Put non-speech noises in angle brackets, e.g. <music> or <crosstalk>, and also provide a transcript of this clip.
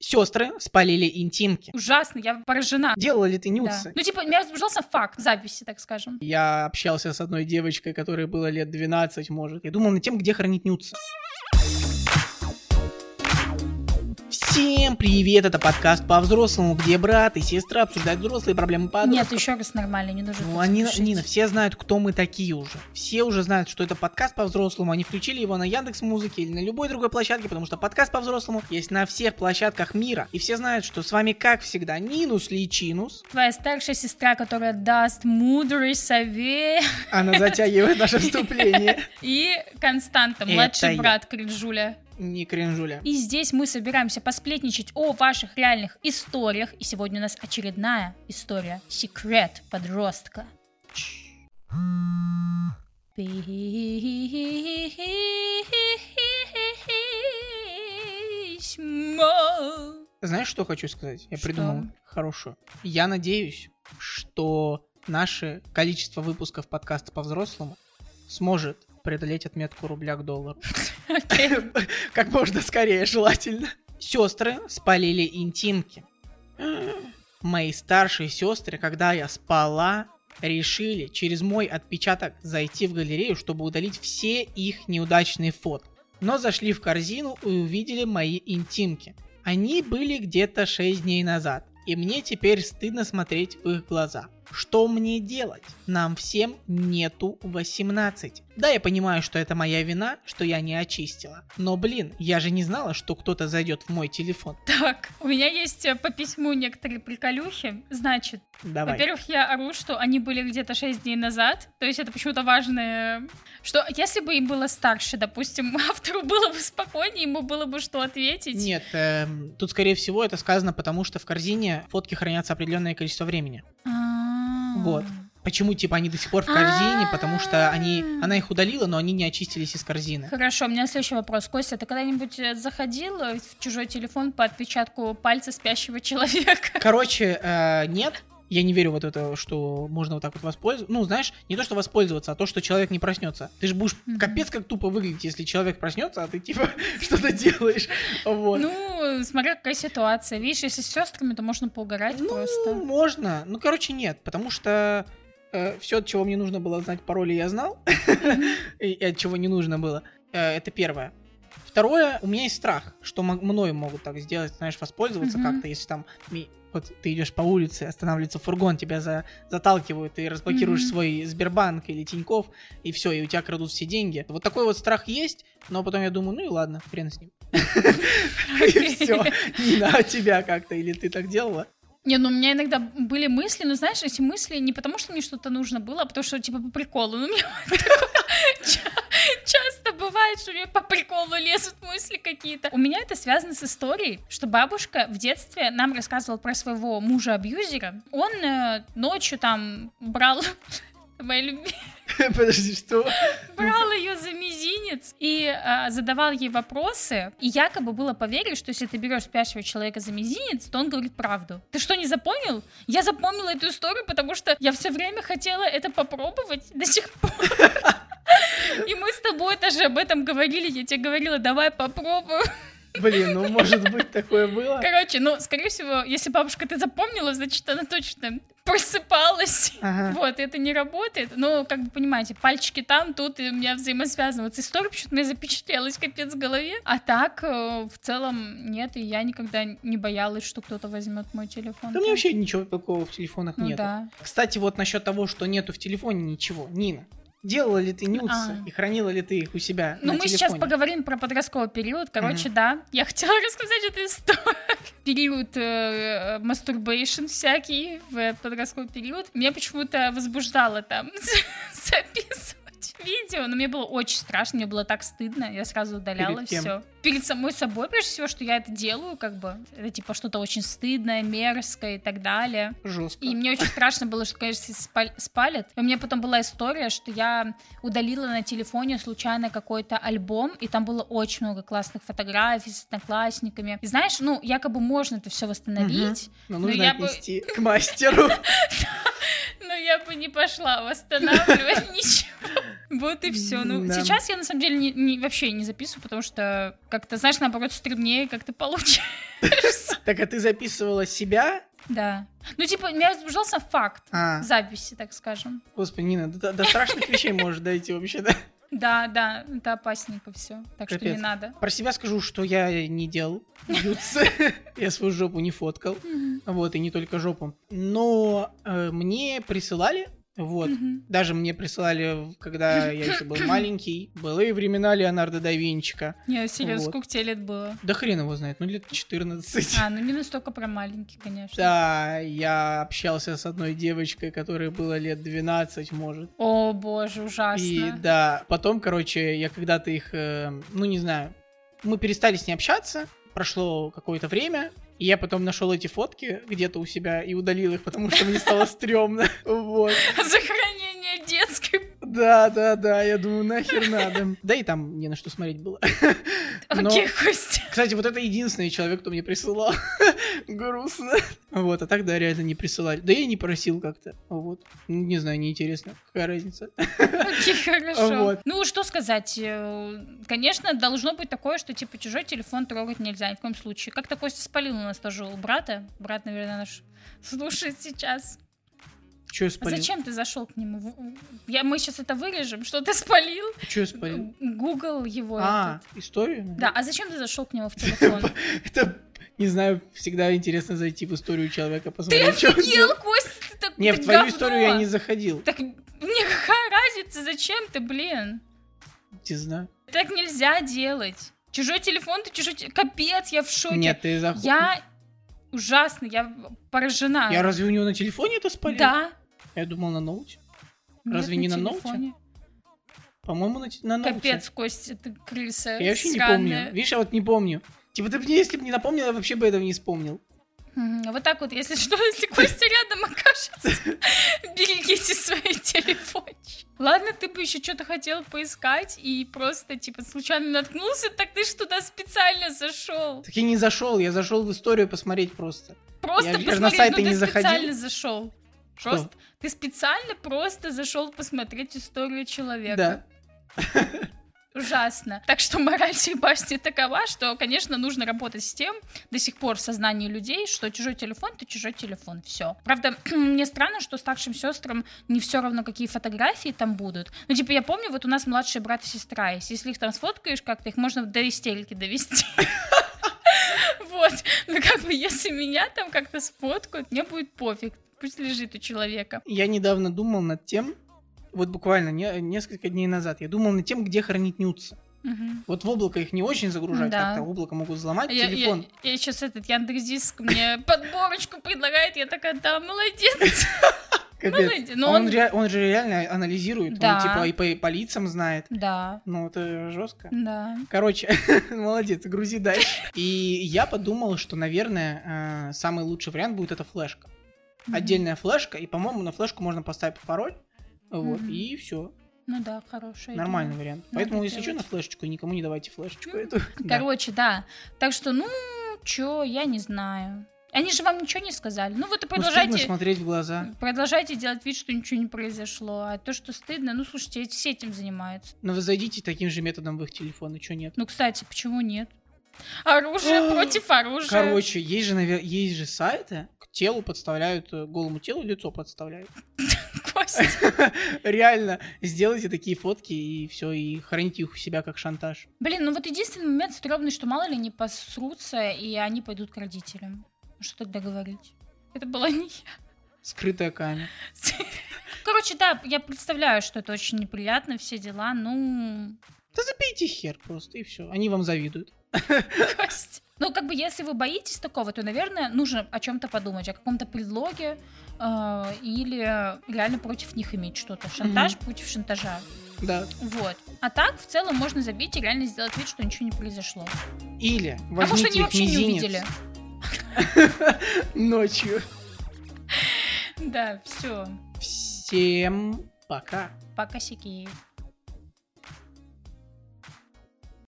Сестры спалили интимки. Ужасно, я поражена. Делала ли ты Да. нюцы? Ну, типа, меня возбуждался факт записи, так скажем. Я общался с одной девочкой, которой было лет 12, может. Я думал над тем, где хранить нюцы. Всем привет, это подкаст по-взрослому, где брат и сестра обсуждают взрослые проблемы подростков. Нет, еще раз нормально, не нужно. Ну, они. Нина, все знают, кто мы такие уже. Все уже знают, что это подкаст по-взрослому. Они включили его на Яндекс Музыке или на любой другой площадке, потому что подкаст по-взрослому есть на всех площадках мира. И все знают, что с вами, как всегда, Нинус Личинус. Твоя старшая сестра, которая даст мудрый совет, Она затягивает наше вступление. <laughs> и Константа, младший брат Кринжуля. Не кринжуля. И здесь мы собираемся посплетничать о ваших реальных историях. И сегодня у нас очередная история. Секрет подростка. Письмо. Знаешь, что хочу сказать? Я Что? придумал хорошую. Я надеюсь, что наше количество выпусков подкаста по-взрослому сможет преодолеть отметку рубля к доллару. <laughs> Как можно скорее, желательно. Сестры спалили интимки. Мои старшие сестры, когда я спала, решили через мой отпечаток зайти в галерею, чтобы удалить все их неудачные фото. Но зашли в корзину и увидели мои интимки. Они были где-то 6 дней назад, и мне теперь стыдно смотреть в их глаза. Что мне делать? Нам всем нету 18. Да, я понимаю, что это моя вина, что я не очистила. Но, блин, я же не знала, что кто-то зайдет в мой телефон. Так, у меня есть э, по письму некоторые приколюхи. Значит, Давай. Во-первых, я ору, что они были где-то 6 дней назад. То есть это почему-то важно, что если бы им было старше, допустим, <laughs> автору было бы спокойнее, ему было бы что ответить. Нет, эм, тут, скорее всего, это сказано, потому что в корзине фотки хранятся определенное количество времени. А. Вот. Почему, типа, они до сих пор в корзине? А. Потому что они, она их удалила, но они не очистились из корзины. Хорошо, у меня следующий вопрос. Костя, ты когда-нибудь э, заходил э, в чужой телефон по отпечатку пальца спящего <laughs> человека? Короче, э, нет. Я не верю вот это, что можно вот так вот воспользоваться. Ну, знаешь, не то, что воспользоваться, а то, что человек не проснется. Ты же будешь Мгм. капец как тупо выглядеть, если человек проснется, а ты типа <laughs> что-то делаешь. Вот. Ну, смотря какая ситуация. Видишь, если с сестрами, то можно поугарать Ну, просто. можно. Ну, короче, нет, потому что все, от чего мне нужно было знать пароли, я знал. <laughs> И и от чего не нужно было. Э, Это первое. Второе, у меня есть страх, что мною могут так сделать, знаешь, воспользоваться Мгм. как-то, если там вот ты идешь по улице, останавливается фургон, тебя за, заталкивают, ты разблокируешь Мгм. свой Сбербанк или Тиньков, и все, и у тебя крадут все деньги. Вот такой вот страх есть, но потом я думаю, ну и ладно, хрен с ним. <laughs> И все. Нина, а тебя как-то? Или ты так делала? Не, ну у меня иногда были мысли, но знаешь, эти мысли не потому, что мне что-то нужно было, а потому что, типа, по приколу. Ну, у меня <laughs> <laughs> часто бывает, что мне по приколу лезут мысли какие-то. У меня это связано с историей, что бабушка в детстве нам рассказывала про своего мужа-абьюзера. Он э, ночью там брал... <laughs> Моя любимая <laughs> Подожди, что? брал ее за мизинец и а, задавал ей вопросы. И якобы было поверить, что если ты берешь спящего человека за мизинец, то он говорит правду. Ты что, не запомнил? Я запомнила эту историю, потому что я все время хотела это попробовать до сих пор. Даже об этом говорили. Я тебе говорила, давай попробую. Блин, ну может быть такое было. Короче, ну, скорее всего, если бабушка это запомнила, значит, она точно просыпалась. Ага. Вот, это не работает. Но, как бы понимаете, пальчики там, тут, и у меня взаимосвязано. Вот история почему-то мне запечатлелась капец в голове. А так, э, в целом, нет, и я никогда не боялась, что кто-то возьмет мой телефон. Да у меня вообще ничего такого в телефонах Ну нет. да. Кстати, вот насчет того, что нету в телефоне ничего. Нина, делала ли ты нюцы А. и хранила ли ты их у себя Ну, мы сейчас телефоне? поговорим про подростковый период. Короче, да, я <laughs> хотела рассказать эту историю. Период э, мастурбейшн всякий в подростковый период. Меня почему-то возбуждало там <laughs> записывать видео, но мне было очень страшно, мне было так стыдно, я сразу удаляла Перед все. Перед самой собой, прежде всего, что я это делаю, как бы, это типа что-то очень стыдное, мерзкое и так далее. Жестко. И мне очень страшно было, что, конечно, спалят. И у меня потом была история, что я удалила на телефоне случайно какой-то альбом, и там было очень много классных фотографий с одноклассниками. И знаешь, ну, якобы можно это все восстановить, Но ну, нужно я бы- отнести к мастеру. <laughs> но я бы не пошла восстанавливать <laughs> ничего. Вот и все. Ну, Да. сейчас я на самом деле не- не- вообще не записываю, потому что как-то, знаешь, наоборот, стремнее как-то получается. <laughs> Так, а ты записывала себя? Да. Ну, типа, меня возбуждался факт А, записи, так скажем. господи, Нина, до, до страшных вещей может дойти вообще, да? Да, да, это опасненько все. Так что не надо. Про себя скажу, что я не делал. <laughs> Я свою жопу не фоткал. Вот, и не только жопу. Но э, мне присылали, вот, Мгм. даже мне присылали, когда <coughs> я еще был маленький, былые времена Леонардо да Винчика. Не, серьезно, Вот. сколько тебе лет было? Да хрен его знает, ну лет 14. А, ну не настолько про маленький, конечно. Да, я общался с одной девочкой, которой было лет 12, может. О, боже, ужасно. И да, потом, короче, я когда-то их, э, ну не знаю, мы перестали с ней общаться, прошло какое-то время, и я потом нашел эти фотки где-то у себя и удалил их, потому что мне стало стрёмно. <laughs> Вот. Детской. Да, да, да, я думаю, нахер надо. Да и там не на что смотреть было. <laughs> Окей, Костя. Кстати, вот это единственный человек, кто мне присылал. <laughs> Грустно. Вот, а так, да, реально не присылали. Да я не просил как-то. Вот. Не знаю, неинтересно. Какая разница? Окей, <laughs> хорошо. Вот. Ну, что сказать? э, Конечно, должно быть такое, что, типа, чужой телефон трогать нельзя ни в коем случае. Как-то Костя спалил у нас тоже у брата. Брат, наверное, наш слушает сейчас. Че я спалил? зачем ты зашел к нему? Я, мы сейчас это вырежем. Что ты спалил? Че я спалил? Google его. А, этот. историю? Да, а зачем ты зашел к нему в телефон? <laughs> Это, не знаю, всегда интересно зайти в историю человека, посмотреть, что он Ел, делал. Костя, ты так Не, в ты твою историю я не заходил. Так мне какая разница, зачем ты, блин? Не знаю. Так нельзя делать. Чужой телефон, ты чужой... Капец, я в шоке. Нет, ты заходил. Я ужасно, я поражена. Я разве у него на телефоне это спалил? Да. Я думал на ноуте. Нет, Разве не на ноуте? телефоне. По-моему, на, на ноуте. Капец, Костя, ты крыса Я вообще не сраная. помню. Видишь, я вот не помню. Типа ты мне, если бы не напомнил, я вообще бы этого не вспомнил. Вот так вот, если что, <laughs> если Костя рядом окажется, <laughs> берегите свои телефончики. Ладно, ты бы еще что-то хотел поискать и просто, типа, случайно наткнулся, так ты ж туда специально зашел. Так я не зашел, я зашел в историю посмотреть просто. Просто Я же посмотреть, на сайты ну не ты заходил. специально зашел. Что? Просто ты специально просто зашел посмотреть историю человека. Да. Ужасно. Так что мораль всей башни такова, что, конечно, нужно работать с тем, до сих пор в сознании людей, что чужой телефон — это чужой телефон. Все. Правда, <clears throat> мне странно, что старшим сестрам не все равно, какие фотографии там будут. Ну, типа, я помню, вот у нас младший брат и сестра есть. Если их там сфоткаешь как-то, их можно до истерики довести. <laughs> Вот. Ну, как бы, если меня там как-то сфоткают, мне будет пофиг. Пусть лежит у человека. Я недавно думал над тем, вот буквально не- несколько дней назад, я думал над тем, где хранить нюцы. Мгм. Вот в облако их не очень загружать, Да. как-то облако могут взломать, Я, телефон. я, сейчас этот Яндекс.Диск мне <laughs> подборочку предлагает, я такая, да, молодец. <laughs> Капец. молодец. Но он, он- ре- он же реально анализирует, Да. он типа и по, по лицам знает. Да, Ну, это жестко. да. Короче, <laughs> молодец, грузи дальше. И я подумал, что, наверное, э, самый лучший вариант будет это флешка. Мгм. Отдельная флешка, и, по-моему, на флешку можно поставить пароль. Вот, Мгм. и все. Ну да, хорошая Нормальный идея. вариант. Надо Поэтому, если что, на флешечку, и никому не давайте флешечку Мгм. эту. <laughs> Да. Короче, да. Так что, ну, чё, я не знаю. Они же вам ничего не сказали. Ну вот и Ну, стыдно продолжайте... смотреть в глаза. Продолжайте делать вид, что ничего не произошло. А то, что стыдно, ну слушайте, все этим занимаются. Но вы зайдите таким же методом в их телефоны, что нет? Ну, кстати, почему нет? Оружие против оружия. Короче, есть же, навер- есть же сайты, к телу подставляют, э, голому телу лицо подставляют. <laughs> <laughs> Реально, сделайте такие фотки и все, и храните их у себя как шантаж. Блин, ну вот единственный момент стрёмный, что мало ли не посрутся, и они пойдут к родителям. Что тогда говорить? Это была не Скрытая камера. я. <laughs> Короче, да, я представляю, что это очень неприятно, все дела, ну... Да забейте хер просто, и все. Они вам завидуют. <laughs> Кость. Ну, как бы, если вы боитесь такого, то, наверное, нужно о чем-то подумать, о каком-то предлоге э, или реально против них иметь что-то. Шантаж против шантажа. Да. Вот. А так, в целом, можно забить и реально сделать вид, что ничего не произошло. Или а может, возьмите они вообще не мизинец увидели? <laughs> ночью. Да, все. Всем пока. Пока, сики.